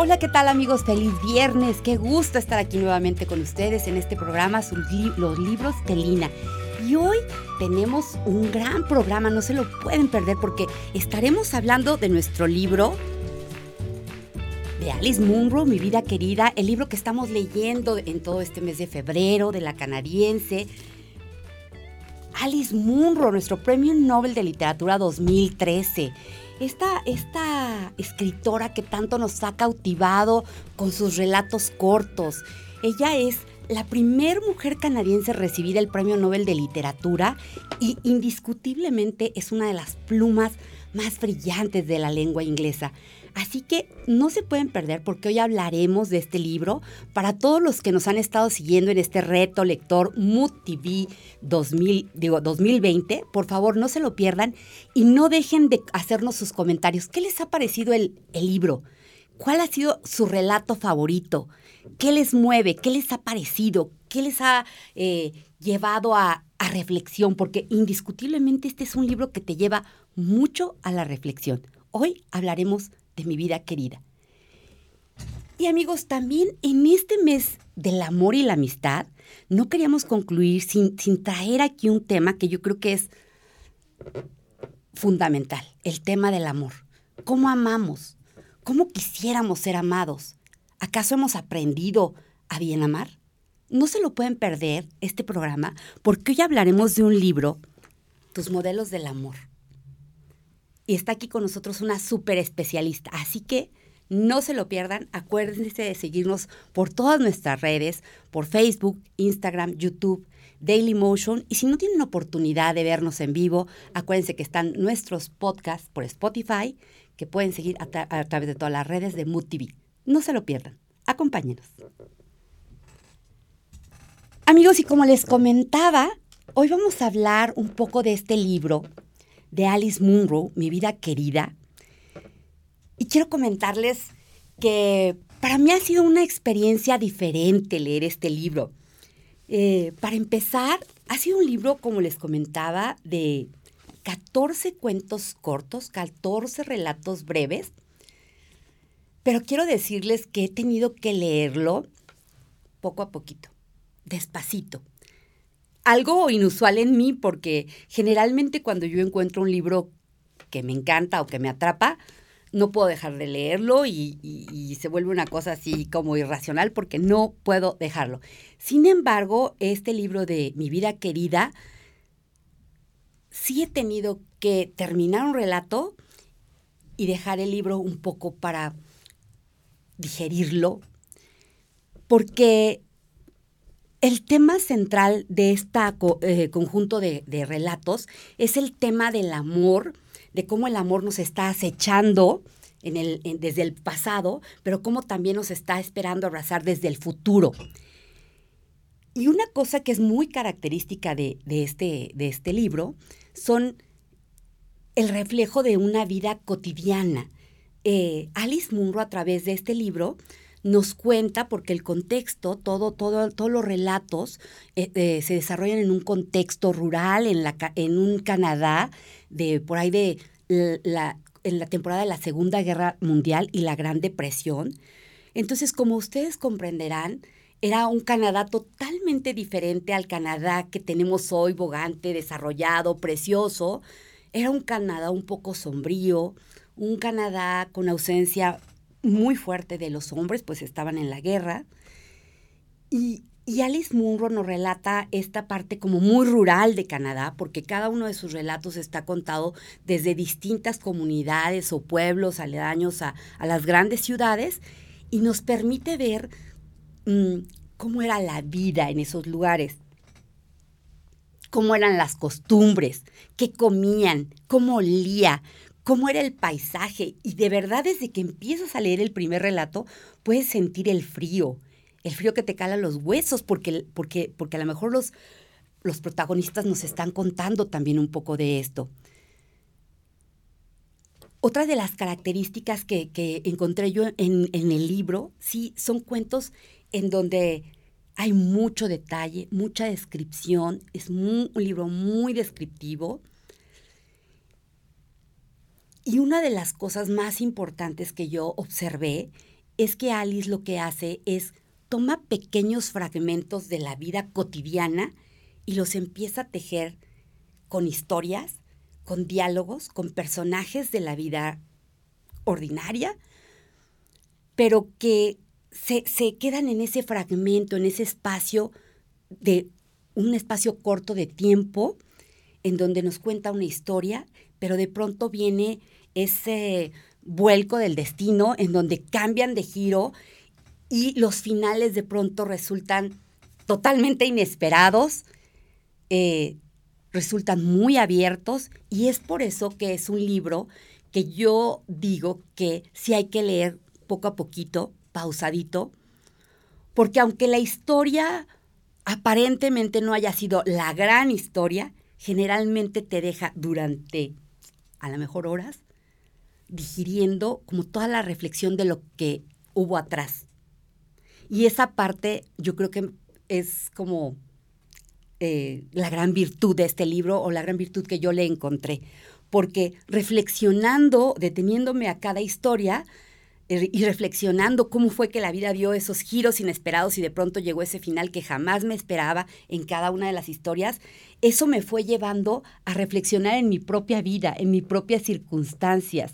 Hola, ¿qué tal amigos? Feliz viernes. Qué gusto estar aquí nuevamente con ustedes en este programa, Los Libros de Lina. Y hoy tenemos un gran programa, no se lo pueden perder porque estaremos hablando de nuestro libro de Alice Munro, Mi vida querida, el libro que estamos leyendo en todo este mes de febrero de la canadiense. Alice Munro, nuestro Premio Nobel de Literatura 2013 esta, escritora que tanto nos ha cautivado con sus relatos cortos. Ella es la primera mujer canadiense recibida el Premio Nobel de Literatura y indiscutiblemente es una de las plumas más brillantes de la lengua inglesa. Así que no se pueden perder porque hoy hablaremos de este libro para todos los que nos han estado siguiendo en este reto lector Mood TV 2000, digo, 2020. Por favor, no se lo pierdan y no dejen de hacernos sus comentarios. ¿Qué les ha parecido el, libro? ¿Cuál ha sido su relato favorito? ¿Qué les mueve? ¿Qué les ha parecido? ¿Qué les ha eh, llevado a, a reflexión? Porque indiscutiblemente este es un libro que te lleva mucho a la reflexión. Hoy hablaremos de mi vida querida. Y amigos, también en este mes del amor y la amistad, no queríamos concluir sin, sin traer aquí un tema que yo creo que es fundamental, el tema del amor. ¿Cómo amamos? ¿Cómo quisiéramos ser amados? ¿Acaso hemos aprendido a bien amar? No se lo pueden perder este programa porque hoy hablaremos de un libro, Tus modelos del amor y está aquí con nosotros una súper especialista. Así que no se lo pierdan. Acuérdense de seguirnos por todas nuestras redes, por Facebook, Instagram, YouTube, Daily Motion. Y si no tienen oportunidad de vernos en vivo, acuérdense que están nuestros podcasts por Spotify, que pueden seguir a, través de todas las redes de Mood TV. No se lo pierdan. Acompáñenos. Amigos, y como les comentaba, hoy vamos a hablar un poco de este libro de Alice Munro, Mi vida querida. Y quiero comentarles que para mí ha sido una experiencia diferente leer este libro. Eh, para empezar, ha sido un libro, como les comentaba, de 14 cuentos cortos, 14 relatos breves. Pero quiero decirles que he tenido que leerlo poco a poquito, despacito algo inusual en mí porque generalmente cuando yo encuentro un libro que me encanta o que me atrapa, no puedo dejar de leerlo y, se vuelve una cosa así como irracional porque no puedo dejarlo. Sin embargo, este libro de Mi vida querida, sí he tenido que terminar un relato y dejar el libro un poco para digerirlo, porque el tema central de este conjunto de, relatos es el tema del amor, de cómo el amor nos está acechando desde el pasado, pero cómo también nos está esperando abrazar desde el futuro. Y una cosa que es muy característica de, este, este libro son el reflejo de una vida cotidiana. Eh, Alice Munro a través de este libro nos cuenta, porque el contexto, todo, todo, todos los relatos eh, eh, se desarrollan en un contexto rural, en, la, en un Canadá, de por ahí de la, en la temporada de la Segunda Guerra Mundial y la Gran Depresión. Entonces, como ustedes comprenderán, era un Canadá totalmente diferente al Canadá que tenemos hoy, bogante, desarrollado, precioso. Era un Canadá un poco sombrío, un Canadá con ausencia muy fuerte de los hombres, pues estaban en la guerra. Y, Alice Munro nos relata esta parte como muy rural de Canadá, porque cada uno de sus relatos está contado desde distintas comunidades o pueblos aledaños a, las grandes ciudades y nos permite ver mm, cómo era la vida en esos lugares cómo eran las costumbres, qué comían, cómo olía, cómo era el paisaje. Y de verdad, desde que empiezas a leer el primer relato, puedes sentir el frío, el frío que te cala los huesos, porque, porque, porque a lo mejor los, los protagonistas nos están contando también un poco de esto. Otra de las características que, encontré yo en, en, el libro, sí, son cuentos en donde hay mucho detalle, mucha descripción, es un libro muy descriptivo. Y una de las cosas más importantes que yo observé es que Alice lo que hace es toma pequeños fragmentos de la vida cotidiana y los empieza a tejer con historias, con diálogos, con personajes de la vida ordinaria, pero que se, se, quedan en ese fragmento, en ese espacio de un espacio corto de tiempo en donde nos cuenta una historia, pero de pronto viene ese vuelco del destino en donde cambian de giro y los finales de pronto resultan totalmente inesperados, eh, resultan muy abiertos y es por eso que es un libro que yo digo que sí hay que leer poco a poquito, pausadito, porque aunque la historia aparentemente no haya sido la gran historia, generalmente te deja durante a lo mejor horas digiriendo como toda la reflexión de lo que hubo atrás. Y esa parte yo creo que es como eh, la gran virtud de este libro o la gran virtud que yo le encontré. Porque reflexionando, deteniéndome a cada historia, eh, y reflexionando cómo fue que la vida dio esos giros inesperados y de pronto llegó ese final que jamás me esperaba en cada una de las historias, eso me fue llevando a reflexionar en mi propia vida, en mis propias circunstancias,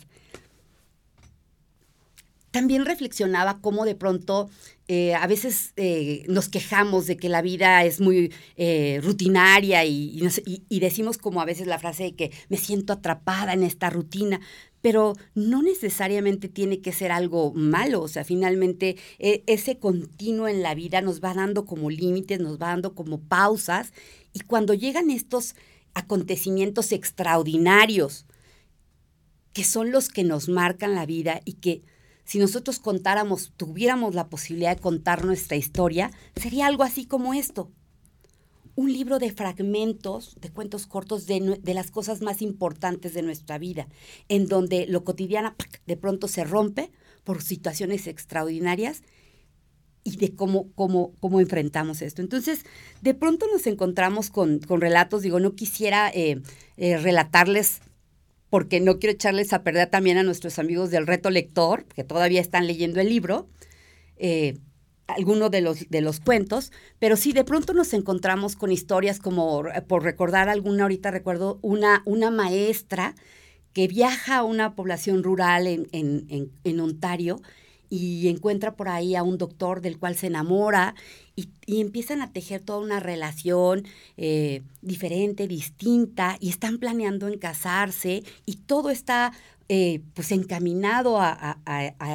también reflexionaba cómo de pronto eh, a veces eh, nos quejamos de que la vida es muy eh, rutinaria y, decimos como a veces la frase de que me siento atrapada en esta rutina, pero no necesariamente tiene que ser algo malo, o sea, finalmente ese continuo en la vida nos va dando como límites, nos va dando como pausas y cuando llegan estos acontecimientos extraordinarios, que son los que nos marcan la vida y que si nosotros contáramos, tuviéramos la posibilidad de contar nuestra historia, sería algo así como esto. Un libro de fragmentos, de cuentos cortos de, las cosas más importantes de nuestra vida, en donde lo cotidiano de pronto se rompe por situaciones extraordinarias y de cómo, cómo, cómo enfrentamos esto. Entonces, de pronto nos encontramos con, relatos, digo, no quisiera eh, eh, relatarles porque no quiero echarles a perder también a nuestros amigos del reto lector, que todavía están leyendo el libro, eh, algunos de los, de los cuentos, pero sí, de pronto nos encontramos con historias como, por recordar alguna, ahorita recuerdo una, una maestra que viaja a una población rural en, en, en Ontario y encuentra por ahí a un doctor del cual se enamora y, empiezan a tejer toda una relación eh, diferente, distinta, y están planeando en casarse y todo está eh, pues encaminado a,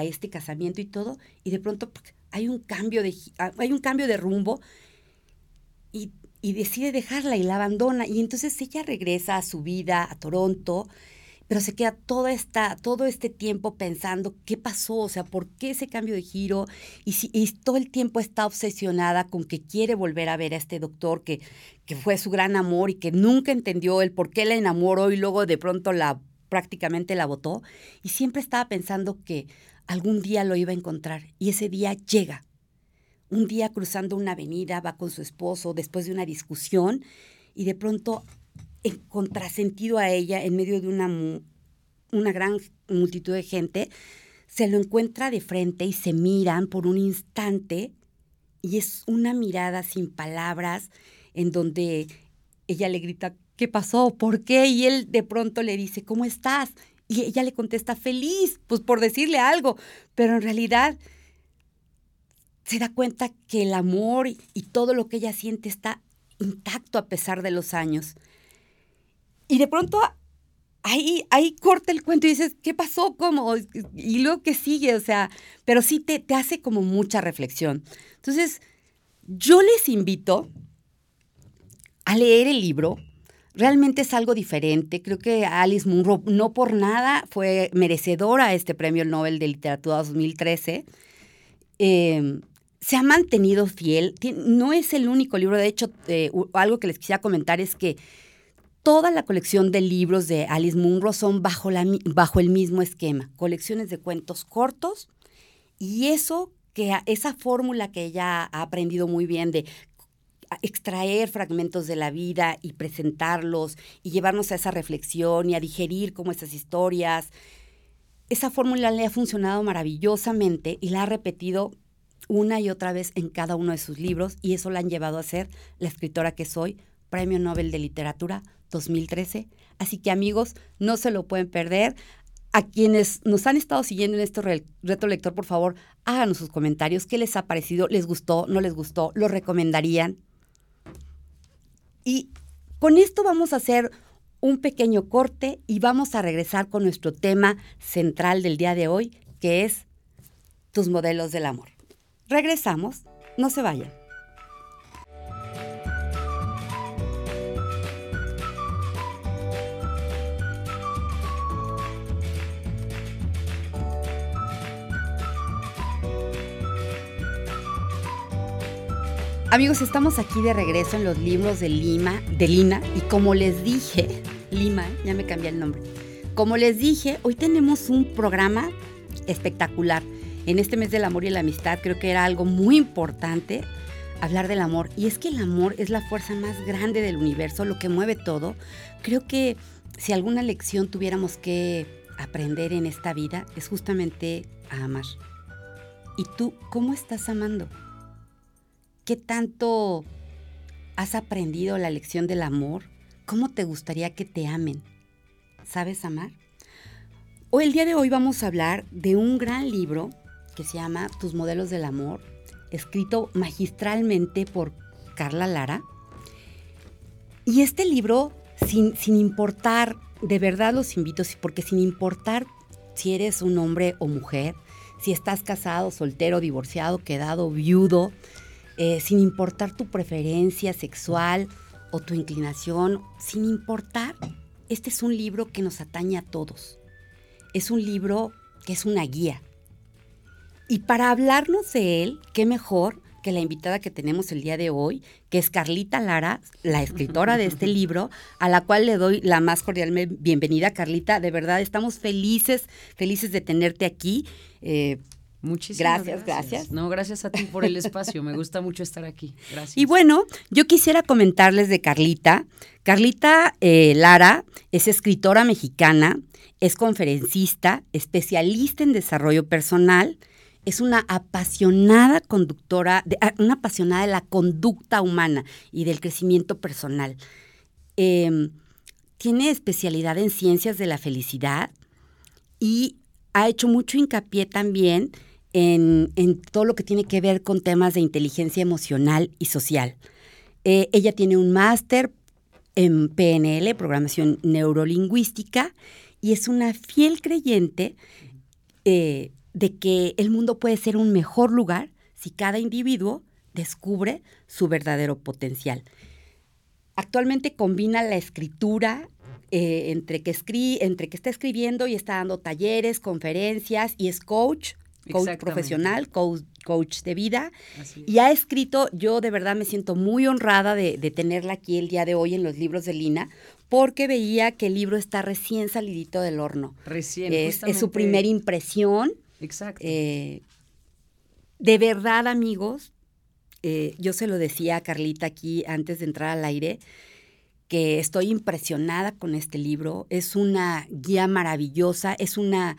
este casamiento y todo, y de pronto hay un cambio de, hay un cambio de rumbo y, y decide dejarla y la abandona, y entonces ella regresa a su vida, a Toronto, pero se queda toda esta, todo este tiempo pensando qué pasó, o sea, por qué ese cambio de giro, y, si, todo el tiempo está obsesionada con que quiere volver a ver a este doctor que, que fue su gran amor y que nunca entendió el por qué la enamoró y luego de pronto la prácticamente la votó, y siempre estaba pensando que algún día lo iba a encontrar, y ese día llega. Un día cruzando una avenida, va con su esposo después de una discusión, y de pronto en contrasentido a ella en medio de una, una gran multitud de gente, se lo encuentra de frente y se miran por un instante y es una mirada sin palabras en donde ella le grita, ¿qué pasó? ¿Por qué? Y él de pronto le dice, ¿cómo estás? Y ella le contesta, feliz, pues por decirle algo, pero en realidad se da cuenta que el amor y todo lo que ella siente está intacto a pesar de los años. Y de pronto ahí, ahí corta el cuento y dices, ¿qué pasó? ¿Cómo? Y luego que sigue, o sea, pero sí te, te hace como mucha reflexión. Entonces, yo les invito a leer el libro. Realmente es algo diferente. Creo que Alice Munro no por nada fue merecedora a este premio Nobel de Literatura 2013. Em, se ha mantenido fiel. No es el único libro. De hecho, eh, algo que les quisiera comentar es que Toda la colección de libros de Alice Munro son bajo, el mismo esquema, colecciones de cuentos cortos y eso que esa fórmula que ella ha aprendido muy bien de extraer fragmentos de la vida y presentarlos y llevarnos a esa reflexión y a digerir como esas historias. esa fórmula le ha funcionado maravillosamente y la ha repetido una y otra vez en cada uno de sus libros y eso la han llevado a ser la escritora que soy, Premio Nobel de Literatura 2013. Así que amigos, no se lo pueden perder. A quienes nos han estado siguiendo en este reto lector, por favor, háganos sus comentarios. ¿Qué les ha parecido? ¿Les gustó? ¿No les gustó? ¿Lo recomendarían? Y con esto vamos a hacer un pequeño corte y vamos a regresar con nuestro tema central del día de hoy, que es tus modelos del amor. Regresamos, no se vayan. Amigos, estamos aquí de regreso en los libros de Lima, de Lina, y como les dije, Lima, ya me cambié el nombre. Como les dije, hoy tenemos un programa espectacular. En este mes del amor y la amistad creo que era algo muy importante hablar del amor. Y es que el amor es la fuerza más grande del universo, lo que mueve todo. Creo que si alguna lección tuviéramos que aprender en esta vida es justamente a amar. ¿Y tú cómo estás amando? ¿Qué tanto has aprendido la lección del amor? ¿Cómo te gustaría que te amen? ¿Sabes amar? Hoy, el día de hoy vamos a hablar de un gran libro que se llama Tus modelos del amor, escrito magistralmente por Carla Lara. Y este libro, sin, sin importar, de verdad los invito, porque sin importar si eres un hombre o mujer, si estás casado, soltero, divorciado, quedado, viudo, eh, sin importar tu preferencia sexual o tu inclinación, sin importar, este es un libro que nos atañe a todos. Es un libro que es una guía. Y para hablarnos de él, qué mejor que la invitada que tenemos el día de hoy, que es Carlita Lara, la escritora de este libro, a la cual le doy la más cordial bienvenida. Carlita, de verdad estamos felices, felices de tenerte aquí. Eh, Muchísimas gracias, gracias, No, gracias a ti por el espacio. Me gusta mucho estar aquí. Gracias. Y bueno, yo quisiera comentarles de Carlita. Carlita eh, Lara es escritora mexicana, es conferencista, especialista en desarrollo personal, es una apasionada conductora, ah, una apasionada de la conducta humana y del crecimiento personal. Em, tiene especialidad en ciencias de la felicidad y ha hecho mucho hincapié también en, todo lo que tiene que ver con temas de inteligencia emocional y social. Eh, ella tiene un máster en PNL, programación neurolingüística, y es una fiel creyente eh, de que el mundo puede ser un mejor lugar si cada individuo descubre su verdadero potencial. Actualmente combina la escritura eh, entre, que entre que está escribiendo y está dando talleres, conferencias y es coach coach profesional, coach, de vida. Y ha escrito, yo de verdad me siento muy honrada de, tenerla aquí el día de hoy en los libros de Lina, porque veía que el libro está recién salidito del horno. Recién. Es, su primera impresión. Exacto. Eh, de verdad, amigos, eh, yo se lo decía a Carlita aquí antes de entrar al aire, que estoy impresionada con este libro. Es una guía maravillosa, es una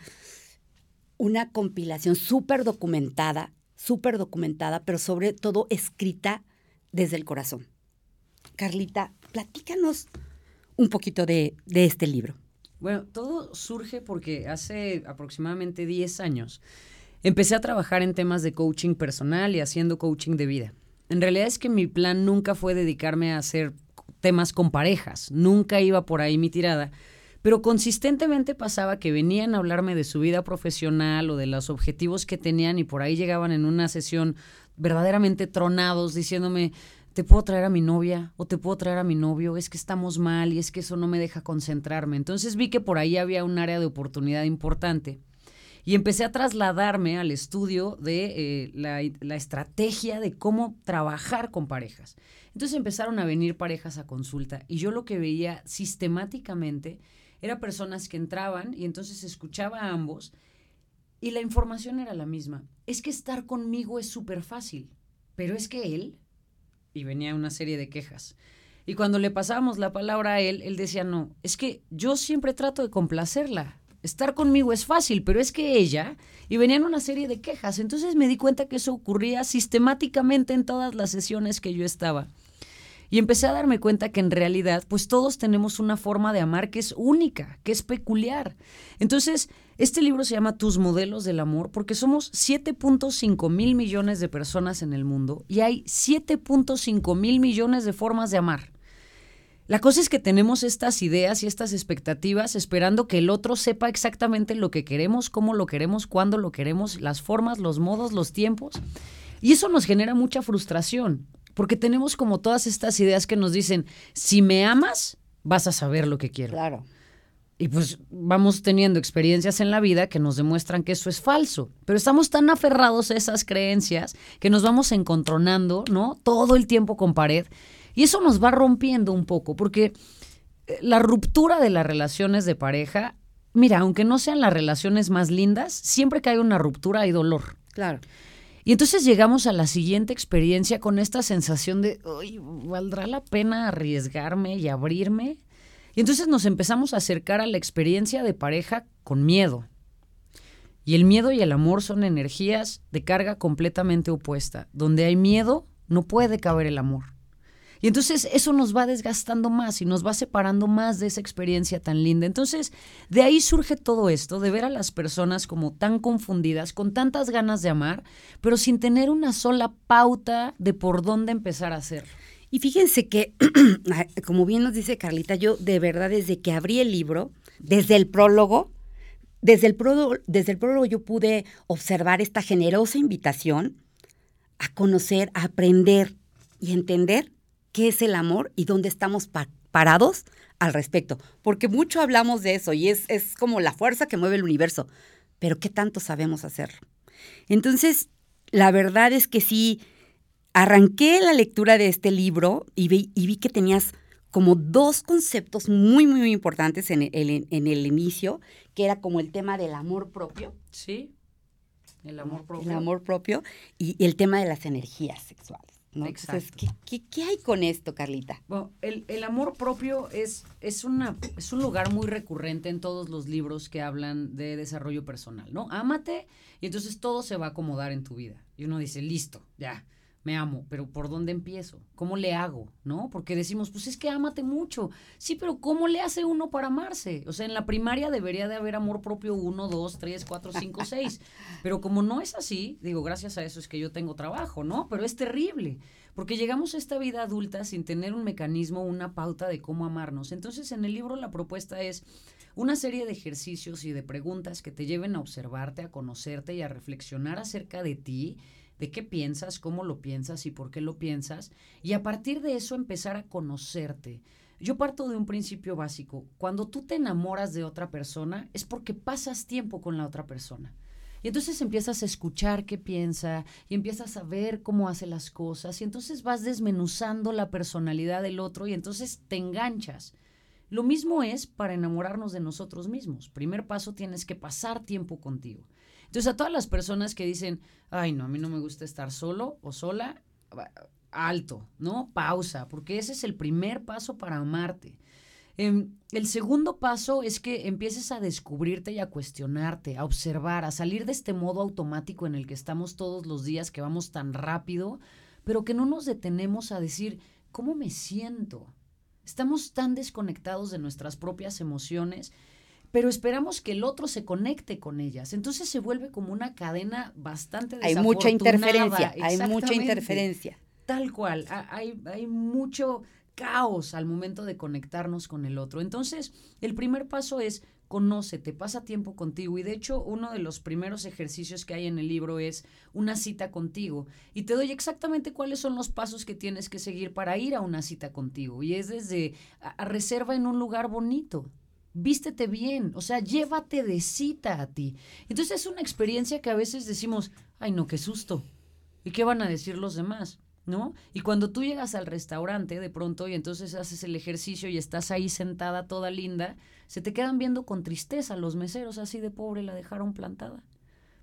una compilación súper documentada, súper documentada, pero sobre todo escrita desde el corazón. Carlita, platícanos un poquito de, este libro. Bueno, todo surge porque hace aproximadamente 10 años empecé a trabajar en temas de coaching personal y haciendo coaching de vida. En realidad es que mi plan nunca fue dedicarme a hacer temas con parejas, nunca iba por ahí mi tirada, pero consistentemente pasaba que venían a hablarme de su vida profesional o de los objetivos que tenían y por ahí llegaban en una sesión verdaderamente tronados diciéndome, te puedo traer a mi novia o te puedo traer a mi novio, es que estamos mal y es que eso no me deja concentrarme. Entonces vi que por ahí había un área de oportunidad importante y empecé a trasladarme al estudio de eh, la, la, estrategia de cómo trabajar con parejas. Entonces empezaron a venir parejas a consulta y yo lo que veía sistemáticamente era personas que entraban y entonces escuchaba a ambos y la información era la misma. Es que estar conmigo es súper fácil, pero es que él, y venía una serie de quejas. Y cuando le pasábamos la palabra a él, él decía, no, es que yo siempre trato de complacerla, estar conmigo es fácil, pero es que ella, y venían una serie de quejas, entonces me di cuenta que eso ocurría sistemáticamente en todas las sesiones que yo estaba. Y empecé a darme cuenta que en realidad, pues todos tenemos una forma de amar que es única, que es peculiar. Entonces, este libro se llama Tus modelos del amor porque somos 7.5 mil millones de personas en el mundo y hay 7.5 mil millones de formas de amar. La cosa es que tenemos estas ideas y estas expectativas esperando que el otro sepa exactamente lo que queremos, cómo lo queremos, cuándo lo queremos, las formas, los modos, los tiempos. Y eso nos genera mucha frustración. Porque tenemos como todas estas ideas que nos dicen, si me amas, vas a saber lo que quiero. Claro. Y pues vamos teniendo experiencias en la vida que nos demuestran que eso es falso. Pero estamos tan aferrados a esas creencias que nos vamos encontronando, ¿no? Todo el tiempo con pared. Y eso nos va rompiendo un poco, porque eh, la ruptura de las relaciones de pareja, mira, aunque no sean las relaciones más lindas, siempre que hay una ruptura hay dolor. Claro. Y entonces llegamos a la siguiente experiencia con esta sensación de, ¿valdrá la pena arriesgarme y abrirme? Y entonces nos empezamos a acercar a la experiencia de pareja con miedo. Y el miedo y el amor son energías de carga completamente opuesta. Donde hay miedo, no puede caber el amor. Y entonces eso nos va desgastando más y nos va separando más de esa experiencia tan linda. Entonces, de ahí surge todo esto, de ver a las personas como tan confundidas, con tantas ganas de amar, pero sin tener una sola pauta de por dónde empezar a hacer. Y fíjense que, como bien nos dice Carlita, yo de verdad desde que abrí el libro, desde el prólogo, desde el prólogo, desde el prólogo yo pude observar esta generosa invitación a conocer, a aprender y entender qué es el amor y dónde estamos parados al respecto. Porque mucho hablamos de eso y es, es como la fuerza que mueve el universo, pero ¿qué tanto sabemos hacerlo? Entonces, la verdad es que sí, arranqué la lectura de este libro y vi, y vi que tenías como dos conceptos muy, muy, importantes en el, en el inicio, que era como el tema del amor propio. Sí, el amor propio. El amor propio y el tema de las energías sexuales. ¿Qué, hay con esto, Carlita? Bueno, el, amor propio es, es, una, es un lugar muy recurrente en todos los libros que hablan de desarrollo personal, ¿no? Ámate y entonces todo se va a acomodar en tu vida. Y uno dice, listo, ya, me amo, pero ¿por dónde empiezo? ¿Cómo le hago? ¿No? Porque decimos, pues es que ámate mucho. Sí, pero ¿cómo le hace uno para amarse? O sea, en la primaria debería de haber amor propio uno, dos, tres, cuatro, cinco, seis. Pero como no es así, digo, gracias a eso es que yo tengo trabajo, ¿no? Pero es terrible, porque llegamos a esta vida adulta sin tener un mecanismo, una pauta de cómo amarnos. Entonces, en el libro la propuesta es una serie de ejercicios y de preguntas que te lleven a observarte, a conocerte y a reflexionar acerca de ti de qué piensas, cómo lo piensas y por qué lo piensas, y a partir de eso empezar a conocerte. Yo parto de un principio básico. Cuando tú te enamoras de otra persona es porque pasas tiempo con la otra persona. Y entonces empiezas a escuchar qué piensa y empiezas a ver cómo hace las cosas y entonces vas desmenuzando la personalidad del otro y entonces te enganchas. Lo mismo es para enamorarnos de nosotros mismos. Primer paso, tienes que pasar tiempo contigo. Entonces, a todas las personas que dicen, ay, no, a mí no me gusta estar solo o sola, alto, ¿no? Pausa, porque ese es el primer paso para amarte. Em, el segundo paso es que empieces a descubrirte y a cuestionarte, a observar, a salir de este modo automático en el que estamos todos los días, que vamos tan rápido, pero que no nos detenemos a decir, ¿cómo me siento? Estamos tan desconectados de nuestras propias emociones pero esperamos que el otro se conecte con ellas. Entonces se vuelve como una cadena bastante Hay mucha interferencia, hay mucha interferencia. Tal cual, hay, hay mucho caos al momento de conectarnos con el otro. Entonces, el primer paso es conócete, pasa tiempo contigo. Y de hecho, uno de los primeros ejercicios que hay en el libro es una cita contigo. Y te doy exactamente cuáles son los pasos que tienes que seguir para ir a una cita contigo. Y es desde a reserva en un lugar bonito vístete bien, o sea, llévate de cita a ti. Entonces es una experiencia que a veces decimos, ay no, qué susto. ¿Y qué van a decir los demás? ¿No? Y cuando tú llegas al restaurante de pronto y entonces haces el ejercicio y estás ahí sentada toda linda, se te quedan viendo con tristeza los meseros así de pobre la dejaron plantada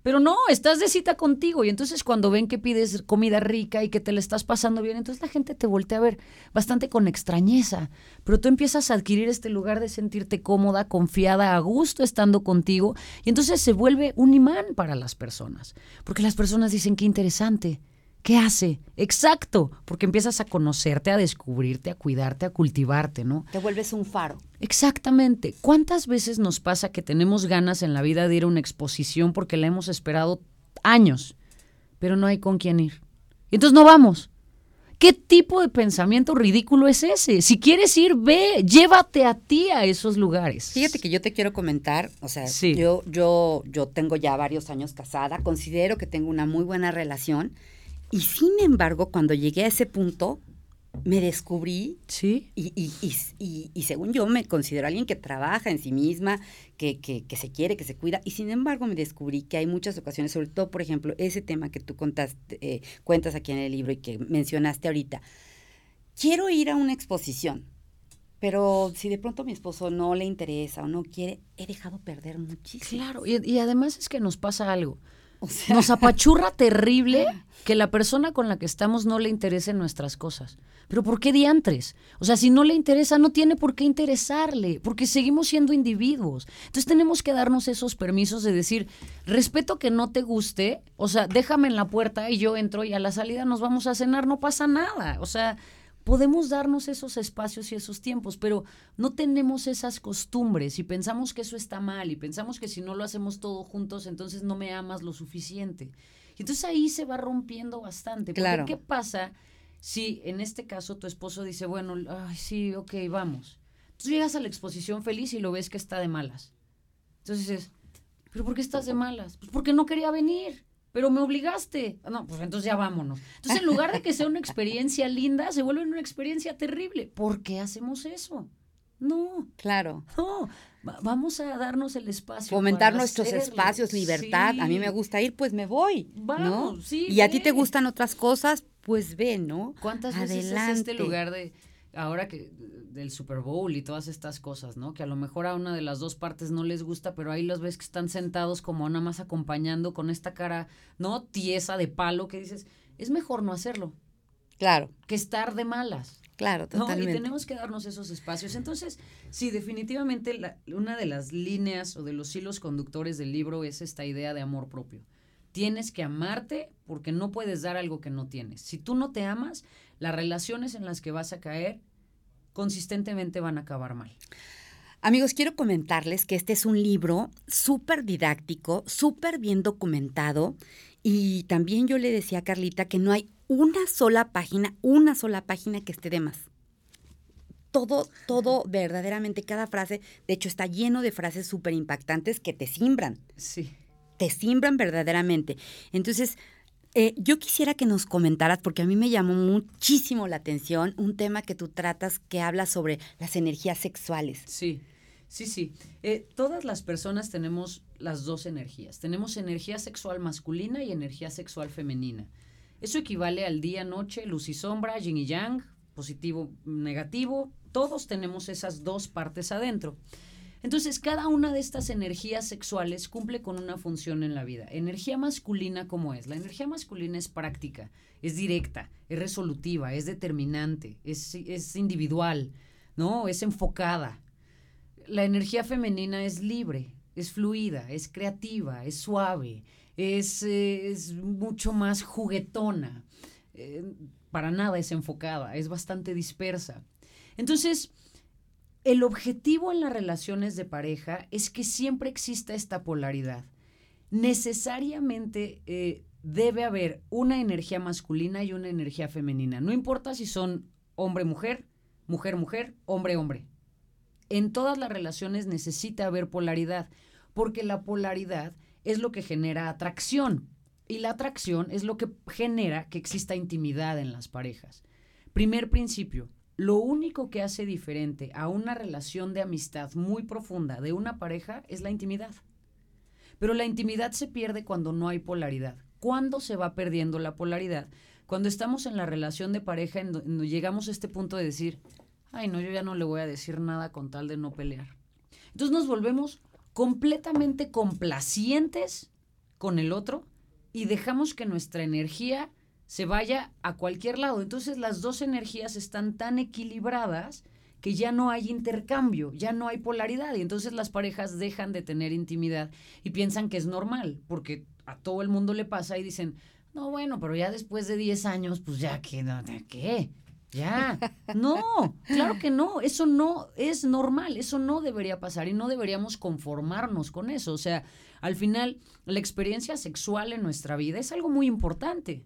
Pero no, estás de cita contigo y entonces cuando ven que pides comida rica y que te la estás pasando bien, entonces la gente te voltea a ver bastante con extrañeza. Pero tú empiezas a adquirir este lugar de sentirte cómoda, confiada, a gusto estando contigo y entonces se vuelve un imán para las personas. Porque las personas dicen, qué interesante. ¿Qué hace? Exacto, porque empiezas a conocerte, a descubrirte, a cuidarte, a cultivarte, ¿no? Te vuelves un faro. Exactamente. ¿Cuántas veces nos pasa que tenemos ganas en la vida de ir a una exposición porque la hemos esperado años, pero no hay con quién ir? Y entonces no vamos. ¿Qué tipo de pensamiento ridículo es ese? Si quieres ir, ve, llévate a ti a esos lugares. Fíjate que yo te quiero comentar, o sea, yo, yo, yo tengo ya varios años casada, considero que tengo una muy buena relación y sin embargo, cuando llegué a ese punto, me descubrí. Sí. Y, y, y, y, según yo me considero alguien que trabaja en sí misma, que, que, que, se quiere, que se cuida. Y sin embargo me descubrí que hay muchas ocasiones, sobre todo, por ejemplo, ese tema que tú contaste, eh, cuentas aquí en el libro y que mencionaste ahorita. Quiero ir a una exposición, pero si de pronto a mi esposo no le interesa o no quiere, he dejado perder muchísimo. Claro, y además es que nos pasa algo. Nos apachurra terrible que la persona con la que estamos no le interesen nuestras cosas. Pero ¿por qué diantres? O sea, si no le interesa, no tiene por qué interesarle, porque seguimos siendo individuos. Entonces tenemos que darnos esos permisos de decir, respeto que no te guste, o sea, déjame en la puerta y yo entro y a la salida nos vamos a cenar, no pasa nada. O sea, podemos darnos esos espacios y esos tiempos, pero no tenemos esas costumbres y pensamos que eso está mal y pensamos que si no lo hacemos todo juntos, entonces no me amas lo suficiente. Y entonces ahí se va rompiendo bastante. Claro. ¿Qué pasa si en este caso tu esposo dice, bueno, ay, sí, ok, vamos? Entonces llegas a la exposición feliz y lo ves que está de malas. Entonces dices, ¿pero por qué estás de malas? Pues porque no quería venir pero me obligaste. No, pues entonces ya vámonos. Entonces, en lugar de que sea una experiencia linda, se vuelve una experiencia terrible. ¿Por qué hacemos eso? No. Claro. No. vamos a darnos el espacio. Fomentar nuestros espacios, libertad. A mí me gusta ir, pues me voy. Vamos, sí. Y a ti te gustan otras cosas, pues ve, ¿no? ¿Cuántas veces es este lugar de ahora que del Super Bowl y todas estas cosas, ¿no? Que a lo mejor a una de las dos partes no les gusta, pero ahí los ves que están sentados como nada más acompañando con esta cara, ¿no? Tiesa de palo que dices, es mejor no hacerlo. Claro. Que estar de malas. Claro, totalmente. Y tenemos que darnos esos espacios. Entonces, sí, definitivamente una de las líneas o de los hilos conductores del libro es esta idea de amor propio. Tienes que amarte porque no puedes dar algo que no tienes. Si tú no te amas, las relaciones en las que vas a caer consistentemente van a acabar mal. Amigos, quiero comentarles que este es un libro súper didáctico, súper bien documentado y también yo le decía a Carlita que no hay una sola página, una sola página que esté de más. Todo, todo, verdaderamente, cada frase, de hecho, está lleno de frases súper impactantes que te simbran. Sí. Te simbran verdaderamente. Entonces, eh, yo quisiera que nos comentaras, porque a mí me llamó muchísimo la atención, un tema que tú tratas que habla sobre las energías sexuales. Sí, sí, sí. Eh, todas las personas tenemos las dos energías. Tenemos energía sexual masculina y energía sexual femenina. Eso equivale al día, noche, luz y sombra, yin y yang, positivo, negativo. Todos tenemos esas dos partes adentro. Entonces, cada una de estas energías sexuales cumple con una función en la vida. Energía masculina, ¿cómo es? La energía masculina es práctica, es directa, es resolutiva, es determinante, es, es individual, ¿no? Es enfocada. La energía femenina es libre, es fluida, es creativa, es suave, es, eh, es mucho más juguetona. Eh, para nada es enfocada, es bastante dispersa. Entonces, el objetivo en las relaciones de pareja es que siempre exista esta polaridad. Necesariamente eh, debe haber una energía masculina y una energía femenina. No importa si son hombre-mujer, mujer-mujer, hombre-hombre. En todas las relaciones necesita haber polaridad, porque la polaridad es lo que genera atracción y la atracción es lo que genera que exista intimidad en las parejas. Primer principio, lo único que hace diferente a una relación de amistad muy profunda de una pareja es la intimidad. Pero la intimidad se pierde cuando no hay polaridad. ¿Cuándo se va perdiendo la polaridad? Cuando estamos en la relación de pareja, en donde llegamos a este punto de decir, ay, no, yo ya no le voy a decir nada con tal de no pelear. Entonces nos volvemos completamente complacientes con el otro y dejamos que nuestra energía se vaya a cualquier lado. Entonces las dos energías están tan equilibradas que ya no hay intercambio, ya no hay polaridad y entonces las parejas dejan de tener intimidad y piensan que es normal, porque a todo el mundo le pasa y dicen, no, bueno, pero ya después de 10 años, pues ya que, ¿qué? Ya, no, claro que no, eso no es normal, eso no debería pasar y no deberíamos conformarnos con eso. O sea, al final, la experiencia sexual en nuestra vida es algo muy importante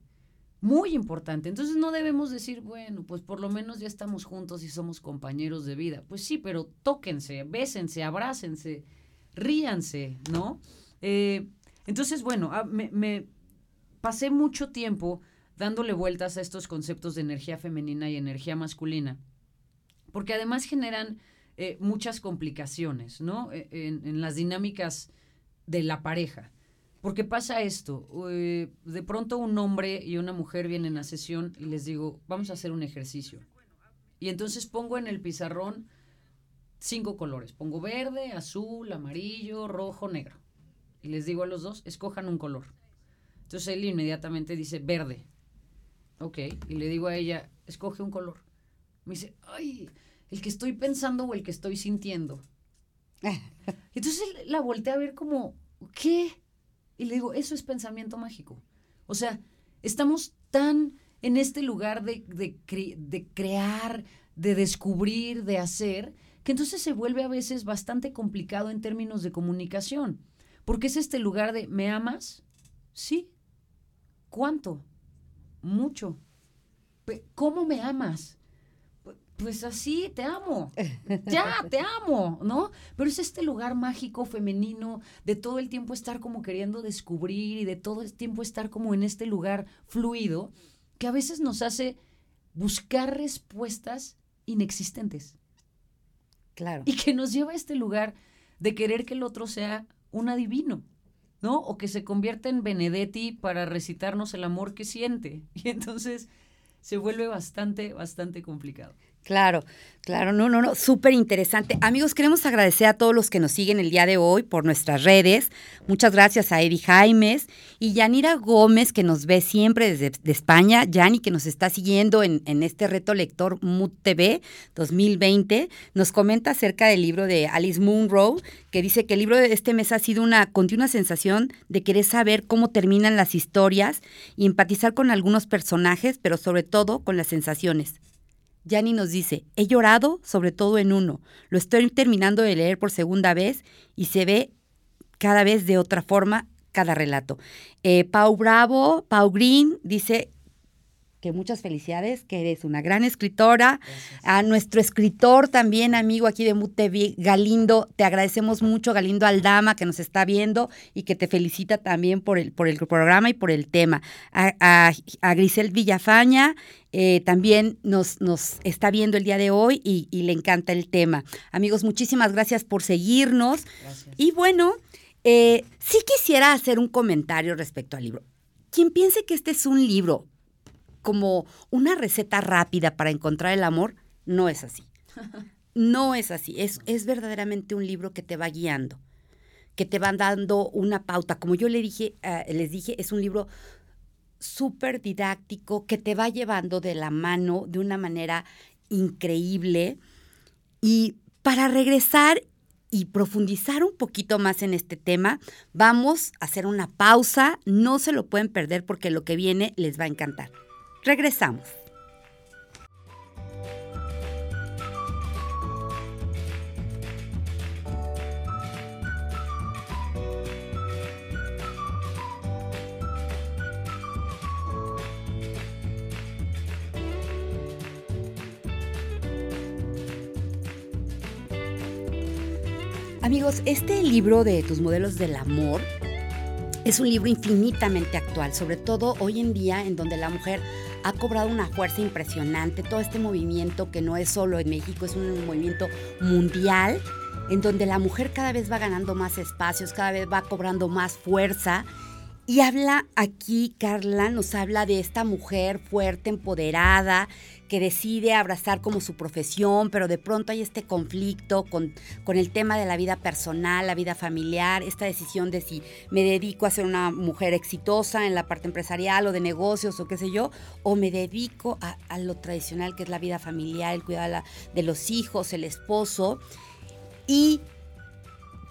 muy importante. Entonces no debemos decir, bueno, pues por lo menos ya estamos juntos y somos compañeros de vida. Pues sí, pero tóquense, bésense, abrácense, ríanse, ¿no? Eh, entonces, bueno, ah, me, pasé mucho tiempo dándole vueltas a estos conceptos de energía femenina y energía masculina, porque además generan eh, muchas complicaciones, ¿no? E, en las dinámicas de la pareja. Porque pasa esto, eh, de pronto un hombre y una mujer vienen a sesión y les digo, vamos a hacer un ejercicio. Y entonces pongo en el pizarrón cinco colores. Pongo verde, azul, amarillo, rojo, negro. Y les digo a los dos, escojan un color. Entonces él inmediatamente dice verde. Ok. Y le digo a ella, escoge un color. Me dice, ay, el que estoy pensando o el que estoy sintiendo. Entonces la volteé a ver como, ¿qué? Y le digo, eso es pensamiento mágico. O sea, estamos tan en este lugar de, de, crear, de descubrir, de hacer, que entonces se vuelve a veces bastante complicado en términos de comunicación. Porque es este lugar de, ¿me amas? Sí. ¿Cuánto? Mucho. ¿Cómo me amas? Pues así, te amo, ya, te amo, ¿no? Pero es este lugar mágico, femenino, de todo el tiempo estar como queriendo descubrir y de todo el tiempo estar como en este lugar fluido, que a veces nos hace buscar respuestas inexistentes. Claro. Y que nos lleva a este lugar de querer que el otro sea un adivino, ¿no? O que se convierta en Benedetti para recitarnos el amor que siente. Y entonces se vuelve bastante, bastante complicado. Claro, claro, no, no, no, súper interesante. Amigos, queremos agradecer a todos los que nos siguen el día de hoy por nuestras redes. Muchas gracias a Eddie Jaimes y Yanira Gómez, que nos ve siempre desde España. Yani, que nos está siguiendo en, en este reto lector Mood TV 2020, nos comenta acerca del libro de Alice Munro, que dice que el libro de este mes ha sido una continua sensación de querer saber cómo terminan las historias y empatizar con algunos personajes, pero sobre todo con las sensaciones. Yani nos dice, he llorado sobre todo en uno, lo estoy terminando de leer por segunda vez y se ve cada vez de otra forma cada relato. Eh, Pau Bravo, Pau Green dice, que muchas felicidades, que eres una gran escritora. A nuestro escritor también, amigo aquí de MUTV, Galindo, te agradecemos mucho, Galindo Aldama, que nos está viendo y que te felicita también por el, por el programa y por el tema. A, Grisel Villafaña, eh, también nos, nos está viendo el día de hoy y, le encanta el tema. Amigos, muchísimas gracias por seguirnos. Y bueno, eh, sí quisiera hacer un comentario respecto al libro. Quien piense que este es un libro como una receta rápida para encontrar el amor, no es así. No es así. Es, es verdaderamente un libro que te va guiando, que te va dando una pauta. Como yo le dije, eh, les dije, es un libro súper didáctico que te va llevando de la mano de una manera increíble. Y para regresar y profundizar un poquito más en este tema, vamos a hacer una pausa. No se lo pueden perder porque lo que viene les va a encantar. Regresamos. Amigos, este libro de tus modelos del amor es un libro infinitamente actual, sobre todo hoy en día en donde la mujer ha cobrado una fuerza impresionante, todo este movimiento que no es solo en México, es un movimiento mundial, en donde la mujer cada vez va ganando más espacios, cada vez va cobrando más fuerza. Y habla aquí, Carla, nos habla de esta mujer fuerte, empoderada, que decide abrazar como su profesión, pero de pronto hay este conflicto con, con el tema de la vida personal, la vida familiar, esta decisión de si me dedico a ser una mujer exitosa en la parte empresarial o de negocios o qué sé yo, o me dedico a, lo tradicional que es la vida familiar, el cuidado de los hijos, el esposo. Y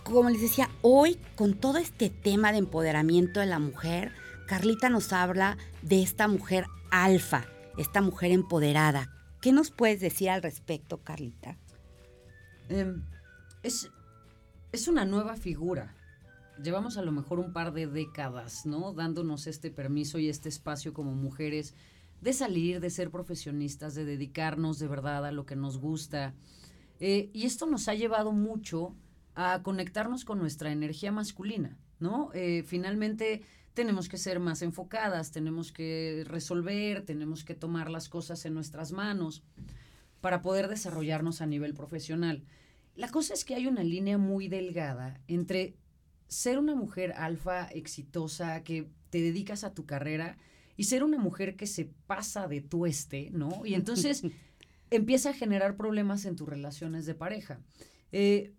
como les decía, hoy con todo este tema de empoderamiento de la mujer, Carlita nos habla de esta mujer alfa, esta mujer empoderada. ¿Qué nos puedes decir al respecto, Carlita? Em, es, es una nueva figura. Llevamos a lo mejor un par de décadas, ¿no? Dándonos este permiso y este espacio como mujeres de salir, de ser profesionistas, de dedicarnos de verdad a lo que nos gusta. Eh, y esto nos ha llevado mucho a conectarnos con nuestra energía masculina, ¿no? Eh, finalmente tenemos que ser más enfocadas, tenemos que resolver, tenemos que tomar las cosas en nuestras manos para poder desarrollarnos a nivel profesional. La cosa es que hay una línea muy delgada entre ser una mujer alfa exitosa que te dedicas a tu carrera y ser una mujer que se pasa de tueste, ¿no? Y entonces empieza a generar problemas en tus relaciones de pareja. Eh,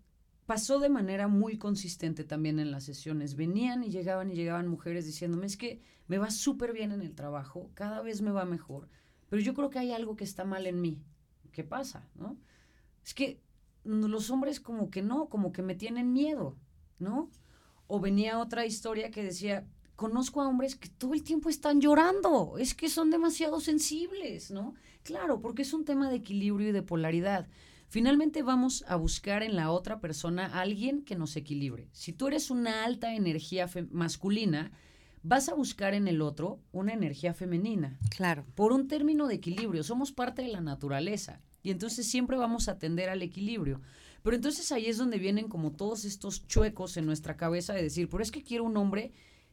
pasó de manera muy consistente también en las sesiones. Venían y llegaban y llegaban mujeres diciéndome, es que me va súper bien en el trabajo, cada vez me va mejor, pero yo creo que hay algo que está mal en mí. ¿Qué pasa? ¿No? Es que los hombres como que no, como que me tienen miedo, ¿no? O venía otra historia que decía, conozco a hombres que todo el tiempo están llorando, es que son demasiado sensibles, ¿no? Claro, porque es un tema de equilibrio y de polaridad. Finalmente vamos a buscar en la otra persona a alguien que nos equilibre. Si tú eres una alta energía masculina, vas a buscar en el otro una energía femenina. Claro. Por un término de equilibrio, somos parte de la naturaleza y entonces siempre vamos a tender al equilibrio. Pero entonces ahí es donde vienen como todos estos chuecos en nuestra cabeza de decir, pero es que quiero un hombre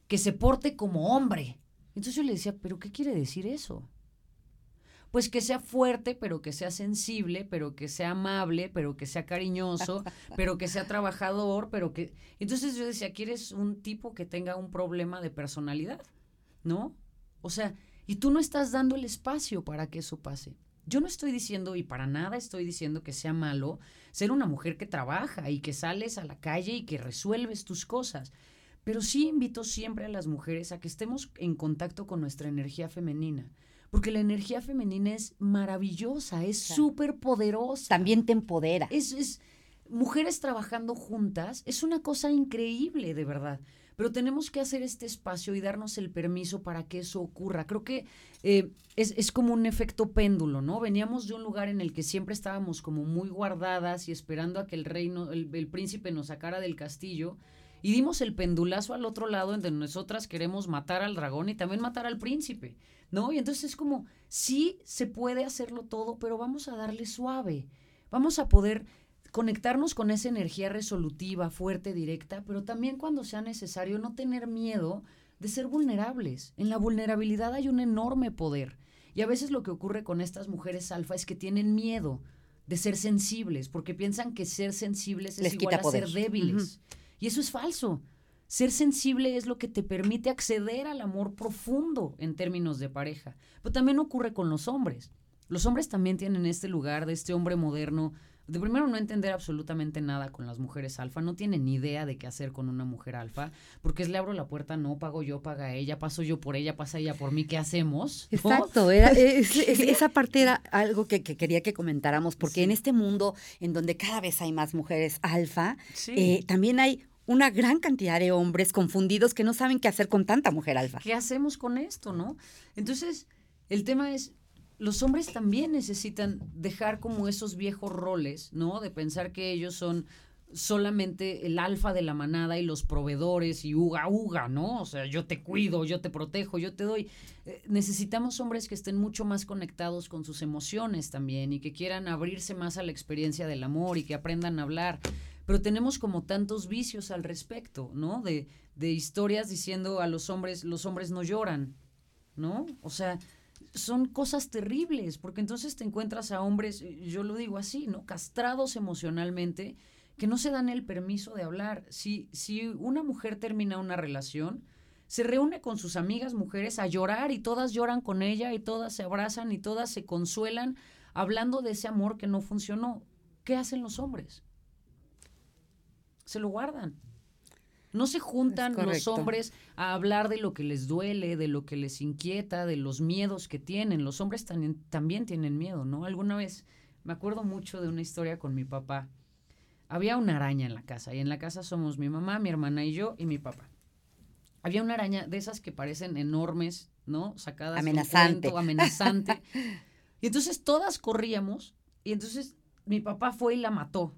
que se porte como hombre. Entonces yo le decía, pero ¿qué quiere decir eso? Pues que sea fuerte, pero que sea sensible, pero que sea amable, pero que sea cariñoso, pero que sea trabajador, pero que... Entonces yo decía, ¿quieres un tipo que tenga un problema de personalidad? ¿No? O sea, y tú no estás dando el espacio para que eso pase. Yo no estoy diciendo, y para nada estoy diciendo que sea malo ser una mujer que trabaja y que sales a la calle y que resuelves tus cosas. Pero sí invito siempre a las mujeres a que estemos en contacto con nuestra energía femenina porque la energía femenina es maravillosa, es súper poderosa. También te empodera. Es, es, mujeres trabajando juntas, es una cosa increíble, de verdad. Pero tenemos que hacer este espacio y darnos el permiso para que eso ocurra. Creo que eh, es, es, como un efecto péndulo, ¿no? Veníamos de un lugar en el que siempre estábamos como muy guardadas y esperando a que el reino, el, el príncipe nos sacara del castillo y dimos el pendulazo al otro lado donde nosotras queremos matar al dragón y también matar al príncipe. ¿No? Y entonces es como, sí se puede hacerlo todo, pero vamos a darle suave. Vamos a poder conectarnos con esa energía resolutiva, fuerte, directa, pero también cuando sea necesario no tener miedo de ser vulnerables. En la vulnerabilidad hay un enorme poder. Y a veces lo que ocurre con estas mujeres alfa es que tienen miedo de ser sensibles, porque piensan que ser sensibles es igual a ser débiles. Y eso es falso. Ser sensible es lo que te permite acceder al amor profundo en términos de pareja. Pero también ocurre con los hombres. Los hombres también tienen este lugar de este hombre moderno, de primero no entender absolutamente nada con las mujeres alfa, no tienen ni idea de qué hacer con una mujer alfa, porque es le abro la puerta, no pago yo, paga ella, paso yo por ella, pasa ella por mí, ¿qué hacemos? Exacto, esa parte era algo que, quería que comentáramos, porque en este mundo en donde cada vez hay más mujeres alfa, eh, también hay una gran cantidad de hombres confundidos que no saben qué hacer con tanta mujer alfa. ¿Qué hacemos con esto, no? Entonces, el tema es, los hombres también necesitan dejar como esos viejos roles, ¿no? De pensar que ellos son solamente el alfa de la manada y los proveedores y uga uga, ¿no? O sea, yo te cuido, yo te protejo, yo te doy. Eh, necesitamos hombres que estén mucho más conectados con sus emociones también y que quieran abrirse más a la experiencia del amor y que aprendan a hablar pero tenemos como tantos vicios al respecto, ¿no? De, de historias diciendo a los hombres, los hombres no lloran, ¿no? O sea, son cosas terribles, porque entonces te encuentras a hombres, yo lo digo así, ¿no? Castrados emocionalmente, que no se dan el permiso de hablar. Si, si una mujer termina una relación, se reúne con sus amigas mujeres a llorar y todas lloran con ella y todas se abrazan y todas se consuelan hablando de ese amor que no funcionó. ¿Qué hacen los hombres? Se lo guardan. No se juntan los hombres a hablar de lo que les duele, de lo que les inquieta, de los miedos que tienen. Los hombres también, también tienen miedo, ¿no? Alguna vez me acuerdo mucho de una historia con mi papá. Había una araña en la casa y en la casa somos mi mamá, mi hermana y yo y mi papá. Había una araña de esas que parecen enormes, ¿no? Sacadas amenazante. Amenazante. y entonces todas corríamos y entonces mi papá fue y la mató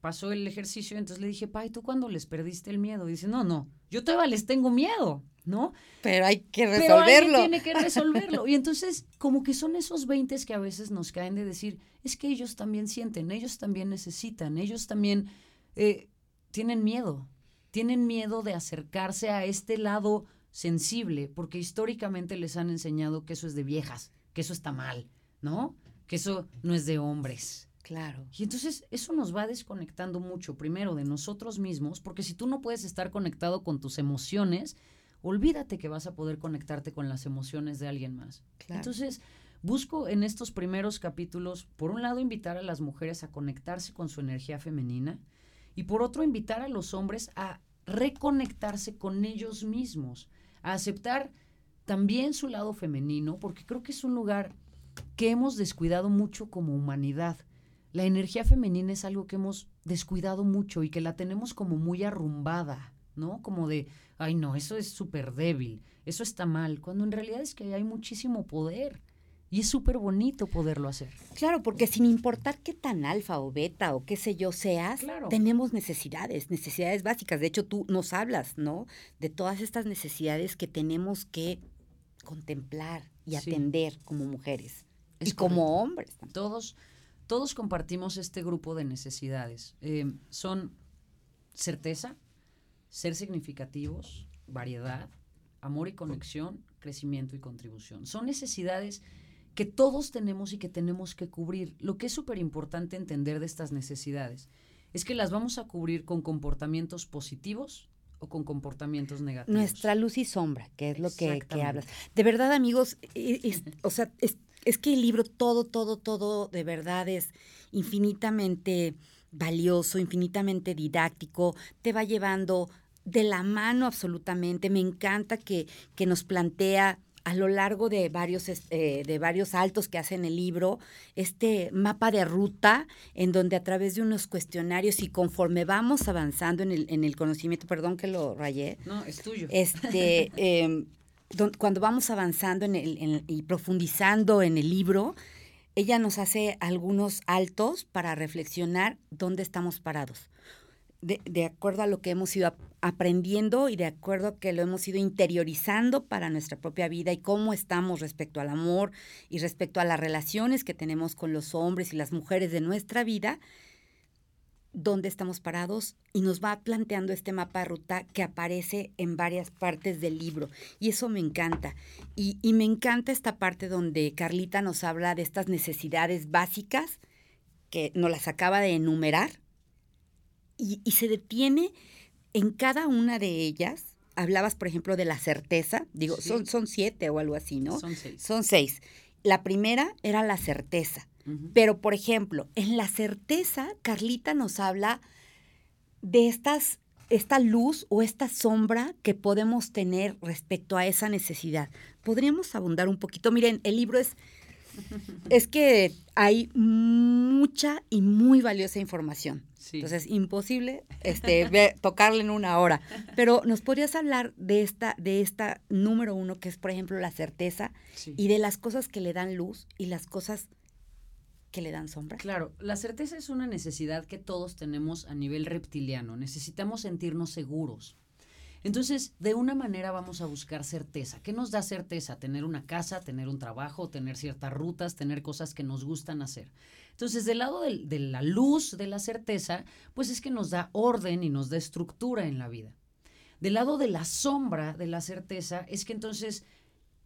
pasó el ejercicio, entonces le dije, pa, ¿y tú cuándo les perdiste el miedo? dice, no, no, yo todavía les tengo miedo, ¿no? Pero hay que resolverlo. Pero tiene que resolverlo. Y entonces, como que son esos 20 que a veces nos caen de decir, es que ellos también sienten, ellos también necesitan, ellos también eh, tienen miedo, tienen miedo de acercarse a este lado sensible, porque históricamente les han enseñado que eso es de viejas, que eso está mal, ¿no? Que eso no es de hombres. Claro. Y entonces eso nos va desconectando mucho, primero, de nosotros mismos, porque si tú no puedes estar conectado con tus emociones, olvídate que vas a poder conectarte con las emociones de alguien más. Entonces, busco en estos primeros capítulos, por un lado, invitar a las mujeres a conectarse con su energía femenina y por otro, invitar a los hombres a reconectarse con ellos mismos, a aceptar también su lado femenino, porque creo que es un lugar que hemos descuidado mucho como humanidad la energía femenina es algo que hemos descuidado mucho y que la tenemos como muy arrumbada, ¿no? Como de, ay no, eso es súper débil, eso está mal, cuando en realidad es que hay muchísimo poder. Y es súper bonito poderlo hacer. Claro, porque sin importar qué tan alfa o beta o qué sé yo seas, tenemos necesidades, necesidades básicas. De hecho, tú nos hablas, ¿no? De todas estas necesidades que tenemos que contemplar y atender como mujeres. y como hombres. Todos, todos compartimos este grupo de necesidades. Eh, son certeza, ser significativos, variedad, amor y conexión, crecimiento y contribución. Son necesidades que todos tenemos y que tenemos que cubrir. Lo que es súper importante entender de estas necesidades es que las vamos a cubrir con comportamientos positivos o con comportamientos negativos. Nuestra luz y sombra, que es lo que, hablas. De verdad, amigos, o sea, es, es que el libro todo, todo, todo de verdad es infinitamente valioso, infinitamente didáctico, te va llevando de la mano absolutamente. Me encanta que, que nos plantea a lo largo de varios, eh, de varios altos que hace en el libro, este mapa de ruta en donde a través de unos cuestionarios y conforme vamos avanzando en el, en el conocimiento, perdón que lo rayé. No, es tuyo. Este, cuando vamos avanzando en el, y profundizando en el libro, ella nos hace algunos altos para reflexionar dónde estamos parados. De, acuerdo a lo que hemos ido aprendiendo y de acuerdo a que lo hemos ido interiorizando para nuestra propia vida y cómo estamos respecto al amor y respecto a las relaciones que tenemos con los hombres y las mujeres de nuestra vida, dónde estamos parados y nos va planteando este mapa de ruta que aparece en varias partes del libro. Y eso me encanta. Y, me encanta esta parte donde Carlita nos habla de estas necesidades básicas que nos las acaba de enumerar y, se detiene en cada una de ellas. Hablabas, por ejemplo, de la certeza. Digo, son, son siete o algo así, ¿no? Son seis. Son seis. La primera era la certeza pero, por ejemplo, en la certeza, Carlita nos habla de estas, esta luz o esta sombra que podemos tener respecto a esa necesidad. Podríamos abundar un poquito. Miren, el libro es, es que hay mucha y muy valiosa información. Entonces, imposible este, tocarle en una hora. Pero nos podrías hablar de esta, de esta número uno, que es, por ejemplo, la certeza, y de las cosas que le dan luz y las cosas que le dan sombra. Claro, la certeza es una necesidad que todos tenemos a nivel reptiliano. Necesitamos sentirnos seguros. Entonces, de una manera vamos a buscar certeza. ¿Qué nos da certeza? Tener una casa, tener un trabajo, tener ciertas rutas, tener cosas que nos gustan hacer. Entonces, del lado de, de la luz de la certeza, pues es que nos da orden y nos da estructura en la vida. Del lado de la sombra de la certeza es que entonces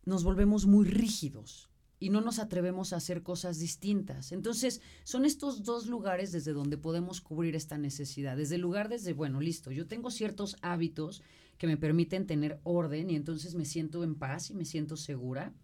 nos volvemos muy rígidos y no nos atrevemos a hacer cosas distintas. Entonces, son estos dos lugares desde donde podemos cubrir esta necesidad. Desde el lugar desde, bueno, listo, yo tengo ciertos hábitos que me permiten tener orden y entonces me siento en paz y me siento segura.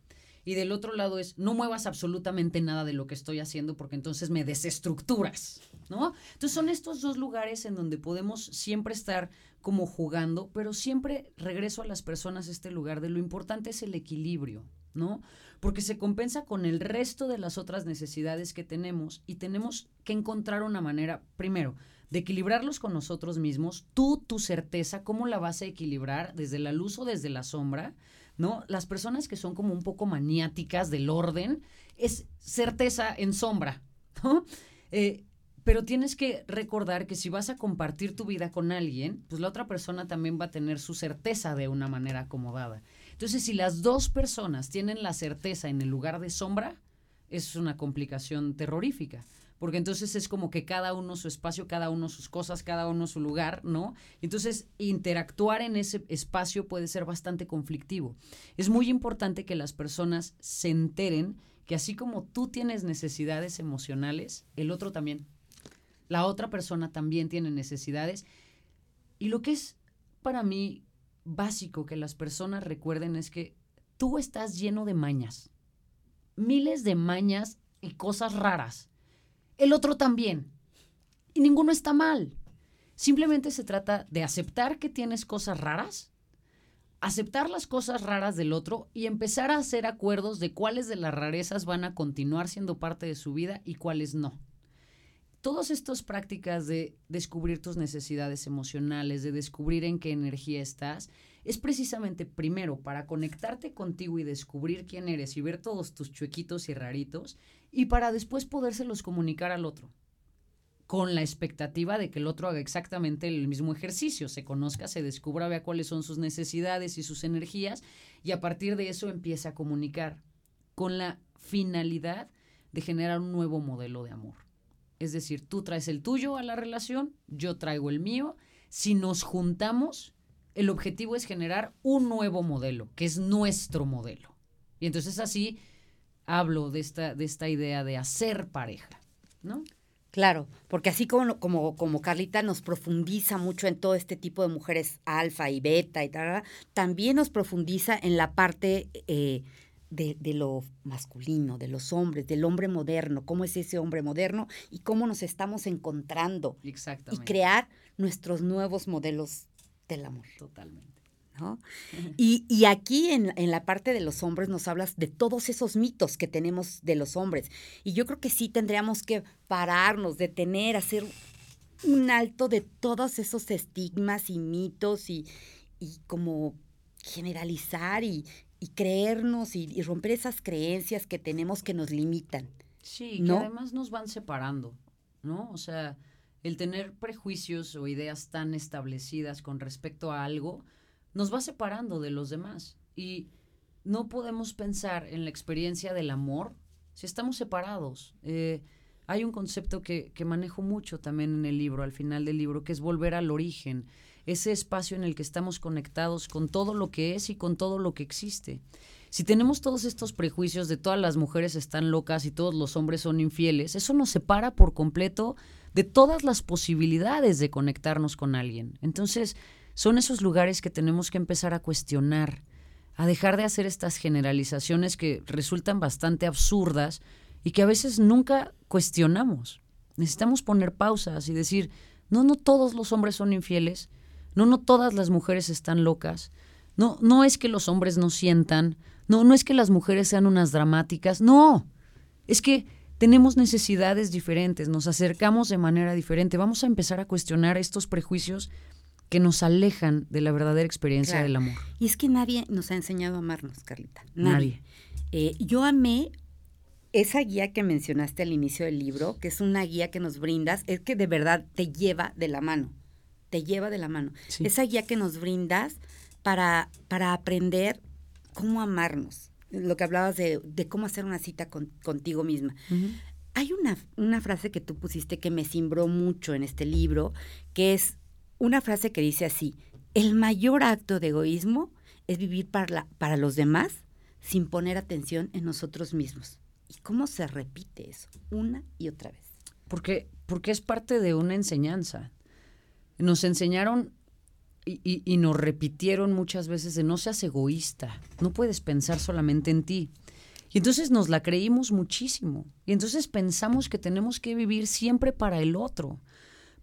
Y del otro lado es, no muevas absolutamente nada de lo que estoy haciendo porque entonces me desestructuras, ¿no? Entonces son estos dos lugares en donde podemos siempre estar como jugando, pero siempre regreso a las personas a este lugar de lo importante es el equilibrio, ¿no? Porque se compensa con el resto de las otras necesidades que tenemos y tenemos que encontrar una manera, primero, de equilibrarlos con nosotros mismos, tú, tu certeza, ¿cómo la vas a equilibrar desde la luz o desde la sombra? ¿No? Las personas que son como un poco maniáticas del orden, es certeza en sombra. Eh, pero tienes que recordar que si vas a compartir tu vida con alguien, pues la otra persona también va a tener su certeza de una manera acomodada. Entonces, si las dos personas tienen la certeza en el lugar de sombra, es una complicación terrorífica porque entonces es como que cada uno su espacio, cada uno sus cosas, cada uno su lugar, ¿no? Entonces, interactuar en ese espacio puede ser bastante conflictivo. Es muy importante que las personas se enteren que así como tú tienes necesidades emocionales, el otro también. La otra persona también tiene necesidades. Y lo que es para mí básico que las personas recuerden es que tú estás lleno de mañas. Miles de mañas y cosas raras el otro también. Y ninguno está mal. Simplemente se trata de aceptar que tienes cosas raras, aceptar las cosas raras del otro y empezar a hacer acuerdos de cuáles de las rarezas van a continuar siendo parte de su vida y cuáles no. Todas estas prácticas de descubrir tus necesidades emocionales, de descubrir en qué energía estás, es precisamente primero para conectarte contigo y descubrir quién eres y ver todos tus chuequitos y raritos y para después podérselos comunicar al otro con la expectativa de que el otro haga exactamente el mismo ejercicio, se conozca, se descubra, vea cuáles son sus necesidades y sus energías y a partir de eso empiece a comunicar con la finalidad de generar un nuevo modelo de amor. Es decir, tú traes el tuyo a la relación, yo traigo el mío. Si nos juntamos, el objetivo es generar un nuevo modelo, que es nuestro modelo. Y entonces así hablo de esta, de esta idea de hacer pareja, ¿no? Claro, porque así como, como, como Carlita nos profundiza mucho en todo este tipo de mujeres alfa y beta y tal, también nos profundiza en la parte eh, de, de, lo masculino, de los hombres, del hombre moderno, cómo es ese hombre moderno y cómo nos estamos encontrando. Exactamente. Y crear nuestros nuevos modelos del amor. Totalmente. ¿no? Y, y, aquí en, en, la parte de los hombres nos hablas de todos esos mitos que tenemos de los hombres. Y yo creo que sí tendríamos que pararnos, detener, hacer un alto de todos esos estigmas y mitos y, y como generalizar y, y creernos y, y, romper esas creencias que tenemos que nos limitan. Sí, ¿no? que además nos van separando, ¿no? O sea, el tener prejuicios o ideas tan establecidas con respecto a algo nos va separando de los demás. Y no podemos pensar en la experiencia del amor si estamos separados. Eh, hay un concepto que, que, manejo mucho también en el libro, al final del libro, que es volver al origen, ese espacio en el que estamos conectados con todo lo que es y con todo lo que existe. Si tenemos todos estos prejuicios de todas las mujeres están locas y todos los hombres son infieles, eso nos separa por completo de todas las posibilidades de conectarnos con alguien. Entonces, son esos lugares que tenemos que empezar a cuestionar, a dejar de hacer estas generalizaciones que resultan bastante absurdas y que a veces nunca cuestionamos. Necesitamos poner pausas y decir, no, no todos los hombres son infieles, no, no todas las mujeres están locas, no, no es que los hombres no sientan, no, no es que las mujeres sean unas dramáticas, no, es que tenemos necesidades diferentes, nos acercamos de manera diferente, vamos a empezar a cuestionar estos prejuicios que nos alejan de la verdadera experiencia claro. del amor. Y es que nadie nos ha enseñado a amarnos, Carlita. Nadie. nadie. Eh, yo amé esa guía que mencionaste al inicio del libro, que es una guía que nos brindas, es que de verdad te lleva de la mano, te lleva de la mano. Sí. Esa guía que nos brindas para, para aprender cómo amarnos lo que hablabas de, de cómo hacer una cita con, contigo misma. Uh -huh. Hay una, una frase que tú pusiste que me cimbró mucho en este libro, que es una frase que dice así, el mayor acto de egoísmo es vivir para, la, para los demás sin poner atención en nosotros mismos. ¿Y cómo se repite eso una y otra vez? Porque, porque es parte de una enseñanza. Nos enseñaron y, nos repitieron muchas veces de no seas egoísta, no puedes pensar solamente en ti. Y entonces nos la creímos muchísimo. Y entonces pensamos que tenemos que vivir siempre para el otro.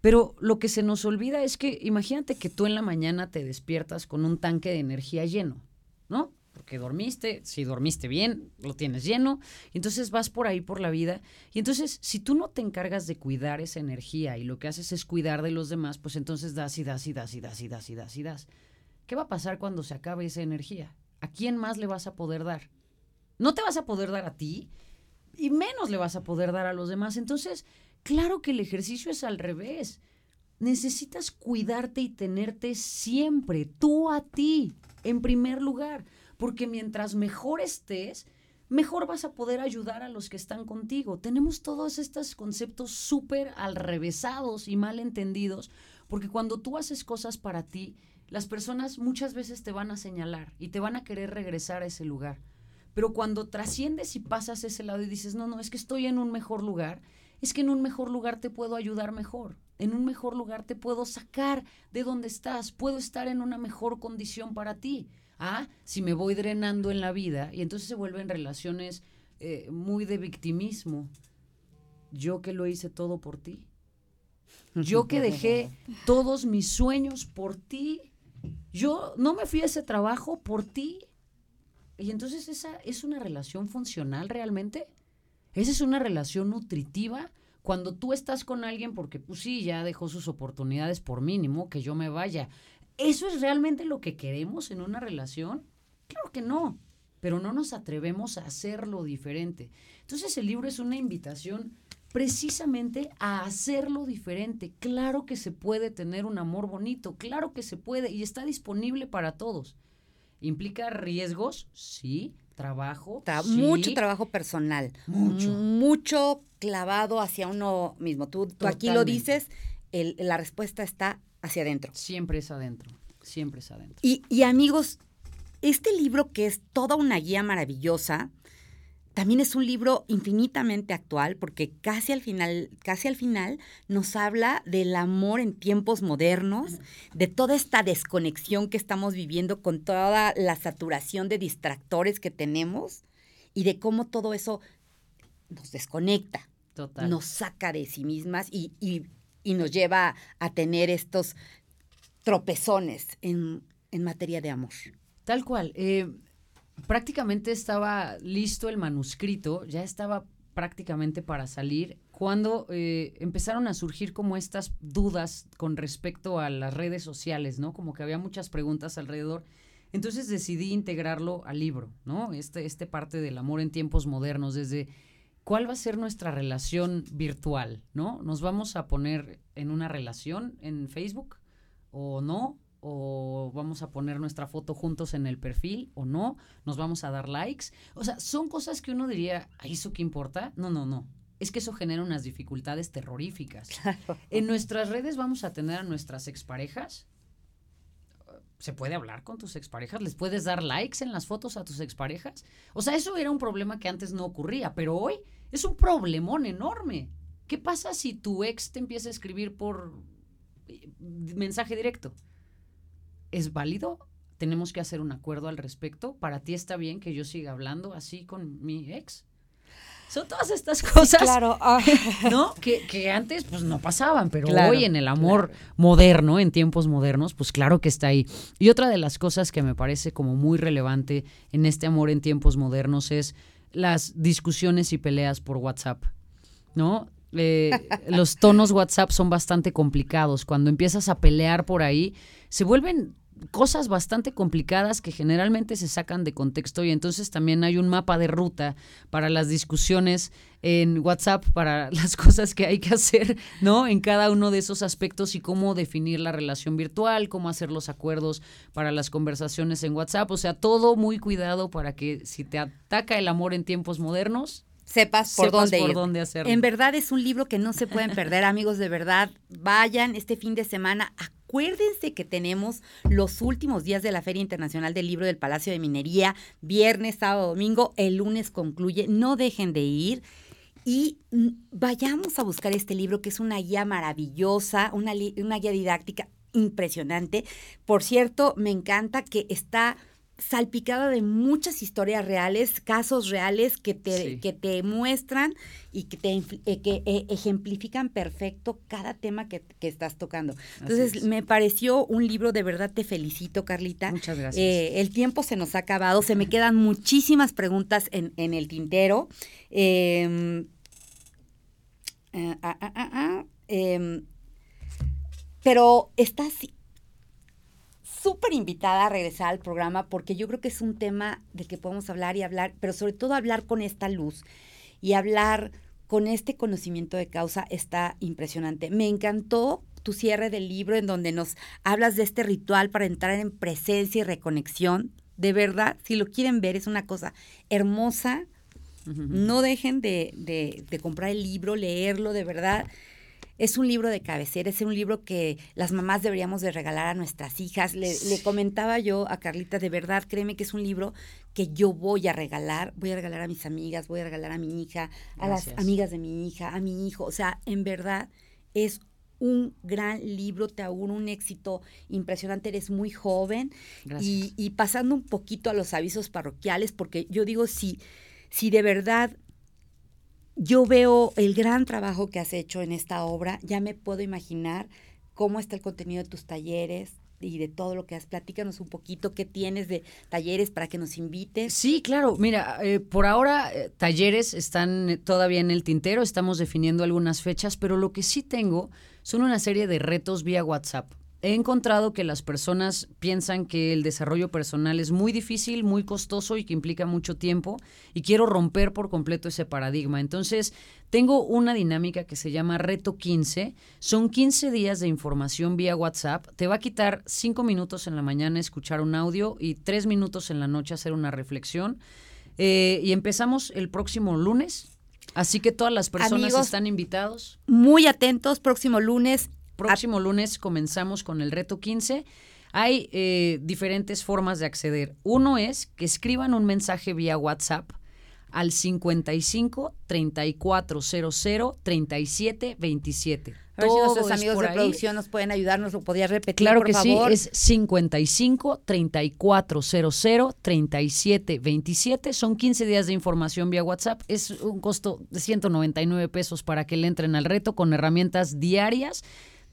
Pero lo que se nos olvida es que imagínate que tú en la mañana te despiertas con un tanque de energía lleno, ¿no? Porque dormiste, si dormiste bien, lo tienes lleno, y entonces vas por ahí por la vida. Y entonces, si tú no te encargas de cuidar esa energía y lo que haces es cuidar de los demás, pues entonces das y das y das y das y das y das y das. ¿Qué va a pasar cuando se acabe esa energía? ¿A quién más le vas a poder dar? No te vas a poder dar a ti y menos le vas a poder dar a los demás. Entonces, Claro que el ejercicio es al revés. Necesitas cuidarte y tenerte siempre, tú a ti, en primer lugar, porque mientras mejor estés, mejor vas a poder ayudar a los que están contigo. Tenemos todos estos conceptos súper alrevesados y mal entendidos, porque cuando tú haces cosas para ti, las personas muchas veces te van a señalar y te van a querer regresar a ese lugar. Pero cuando trasciendes y pasas ese lado y dices, no, no, es que estoy en un mejor lugar, es que en un mejor lugar te puedo ayudar mejor, en un mejor lugar te puedo sacar de donde estás, puedo estar en una mejor condición para ti. Ah, si me voy drenando en la vida y entonces se vuelven relaciones eh, muy de victimismo. Yo que lo hice todo por ti. Yo que dejé todos mis sueños por ti. Yo no me fui a ese trabajo por ti. Y entonces esa es una relación funcional realmente. Esa es una relación nutritiva cuando tú estás con alguien porque, pues sí, ya dejó sus oportunidades por mínimo, que yo me vaya. ¿Eso es realmente lo que queremos en una relación? Claro que no, pero no nos atrevemos a hacerlo diferente. Entonces el libro es una invitación precisamente a hacerlo diferente. Claro que se puede tener un amor bonito, claro que se puede y está disponible para todos. ¿Implica riesgos? Sí, trabajo. Mucho trabajo personal. Mucho. Mucho clavado hacia uno mismo. Tú, aquí lo dices, la respuesta está hacia adentro. Siempre es adentro. Siempre es adentro. Y, y amigos, este libro que es toda una guía maravillosa, también es un libro infinitamente actual porque casi al final, casi al final nos habla del amor en tiempos modernos, de toda esta desconexión que estamos viviendo con toda la saturación de distractores que tenemos y de cómo todo eso nos desconecta, nos saca de sí mismas y, nos lleva a tener estos tropezones en, materia de amor. Tal cual. Eh, prácticamente estaba listo el manuscrito, ya estaba prácticamente para salir, cuando eh, empezaron a surgir como estas dudas con respecto a las redes sociales, ¿no? Como que había muchas preguntas alrededor. Entonces decidí integrarlo al libro, ¿no? Este, este parte del amor en tiempos modernos, desde cuál va a ser nuestra relación virtual, ¿no? ¿Nos vamos a poner en una relación en Facebook o no? o vamos a poner nuestra foto juntos en el perfil o no, nos vamos a dar likes. O sea, son cosas que uno diría, ¿a eso qué importa? No, no, no. Es que eso genera unas dificultades terroríficas. En nuestras redes vamos a tener a nuestras exparejas. ¿Se puede hablar con tus exparejas? ¿Les puedes dar likes en las fotos a tus exparejas? O sea, eso era un problema que antes no ocurría, pero hoy es un problemón enorme. ¿Qué pasa si tu ex te empieza a escribir por eh, mensaje directo? ¿es válido? ¿Tenemos que hacer un acuerdo al respecto? ¿Para ti está bien que yo siga hablando así con mi ex? Son todas estas cosas, claro. Ah. ¿no? Que, antes pues no pasaban, pero hoy en el amor moderno, en tiempos modernos, pues claro que está ahí. Y otra de las cosas que me parece como muy relevante en este amor en tiempos modernos es las discusiones y peleas por WhatsApp, ¿no? Eh, los tonos WhatsApp son bastante complicados. Cuando empiezas a pelear por ahí, se vuelven cosas bastante complicadas que generalmente se sacan de contexto y entonces también hay un mapa de ruta para las discusiones en WhatsApp, para las cosas que hay que hacer, ¿no? En cada uno de esos aspectos y cómo definir la relación virtual, cómo hacer los acuerdos para las conversaciones en WhatsApp, o sea, todo muy cuidado para que si te ataca el amor en tiempos modernos, sepas por, dónde, ir. hacerlo. En verdad es un libro que no se pueden perder, amigos, de verdad. Vayan este fin de semana a Acuérdense que tenemos los últimos días de la Feria Internacional del Libro del Palacio de Minería, viernes, sábado, domingo, el lunes concluye, no dejen de ir. Y mm, vayamos a buscar este libro que es una guía maravillosa, una, una guía didáctica impresionante. Por cierto, me encanta que está salpicada de muchas historias reales, casos reales que te, que te muestran y que te eh, que eh, ejemplifican perfecto cada tema que, estás tocando. Entonces, me pareció un libro, de verdad te felicito, Carlita. Muchas gracias. Eh, el tiempo se nos ha acabado, se me quedan muchísimas preguntas en, en el tintero. Em, ah, ah, ah, em, pero estás súper invitada a regresar al programa porque yo creo que es un tema del que podemos hablar y hablar, pero sobre todo hablar con esta luz y hablar con este conocimiento de causa está impresionante. Me encantó tu cierre del libro en donde nos hablas de este ritual para entrar en presencia y reconexión. De verdad, si lo quieren ver, es una cosa hermosa. No dejen de, de, de comprar el libro, leerlo, de verdad es un libro de cabecera, es un libro que las mamás deberíamos de regalar a nuestras hijas. Le, comentaba yo a Carlita, de verdad, créeme que es un libro que yo voy a regalar, voy a regalar a mis amigas, voy a regalar a mi hija, a las amigas de mi hija, a mi hijo. O sea, en verdad es un gran libro, te auguro un éxito impresionante, eres muy joven. Y, y, pasando un poquito a los avisos parroquiales, porque yo digo, si, si de verdad yo veo el gran trabajo que has hecho en esta obra, ya me puedo imaginar cómo está el contenido de tus talleres, y de todo lo que has. Platícanos un poquito qué tienes de talleres para que nos invites. Sí, claro. Mira, eh, por ahora eh, talleres están todavía en el tintero, estamos definiendo algunas fechas, pero lo que sí tengo son una serie de retos vía WhatsApp he encontrado que las personas piensan que el desarrollo personal es muy difícil, muy costoso y que implica mucho tiempo y quiero romper por completo ese paradigma. Entonces, tengo una dinámica que se llama Reto 15. Son 15 días de información vía WhatsApp. Te va a quitar 5 minutos en la mañana escuchar un audio y 3 minutos en la noche hacer una reflexión. Eh, y empezamos el próximo lunes. Así que todas las personas están invitados. Muy atentos, próximo lunes Próximo lunes comenzamos con el reto 15. Hay eh, diferentes formas de acceder. Uno es que escriban un mensaje vía WhatsApp al 55 3400 37 27. A ver si nuestros amigos de producción nos pueden ayudar, nos lo podías repetir, claro que sí, es 55 3400 37 27. Son 15 días de información vía WhatsApp. Es un costo de 199 pesos para que le entren al reto con herramientas diarias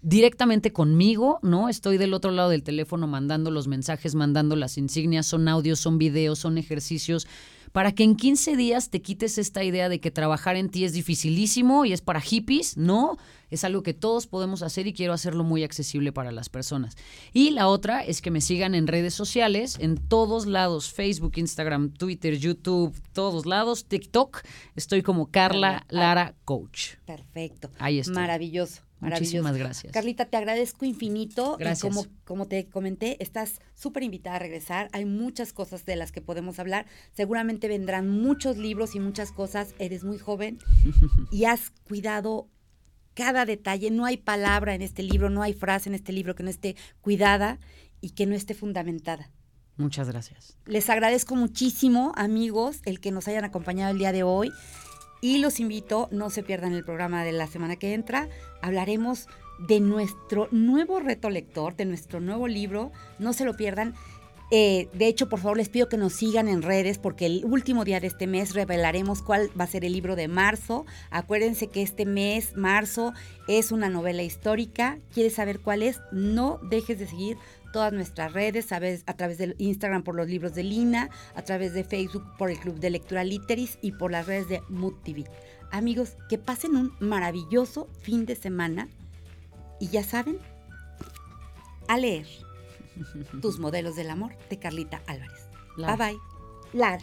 directamente conmigo, ¿no? Estoy del otro lado del teléfono mandando los mensajes, mandando las insignias, son audios, son videos, son ejercicios, para que en 15 días te quites esta idea de que trabajar en ti es dificilísimo y es para hippies, no, es algo que todos podemos hacer y quiero hacerlo muy accesible para las personas. Y la otra es que me sigan en redes sociales, en todos lados, Facebook, Instagram, Twitter, YouTube, todos lados, TikTok, estoy como Carla Lara Coach. Perfecto. Ahí está. Maravilloso. Muchísimas gracias. Carlita, te agradezco infinito. Gracias. como, como te comenté, estás súper invitada a regresar. Hay muchas cosas de las que podemos hablar. Seguramente vendrán muchos libros y muchas cosas. Eres muy joven y has cuidado cada detalle. No hay palabra en este libro, no hay frase en este libro que no esté cuidada y que no esté fundamentada. Muchas gracias. Les agradezco muchísimo, amigos, el que nos hayan acompañado el día de hoy. Y los invito, no se pierdan el programa de la semana que entra. Hablaremos de nuestro nuevo reto lector, de nuestro nuevo libro. No se lo pierdan. Eh, de hecho, por favor, les pido que nos sigan en redes porque el último día de este mes revelaremos cuál va a ser el libro de marzo. Acuérdense que este mes, marzo, es una novela histórica. ¿Quieres saber cuál es? No dejes de seguir todas nuestras redes, a, través del Instagram por los libros de Lina, a través de Facebook por el Club de Lectura Literis y por las redes de Mood TV. Amigos, que pasen un maravilloso fin de semana y ya saben, a leer tus modelos del amor de Carlita Álvarez. Bye bye. Lar.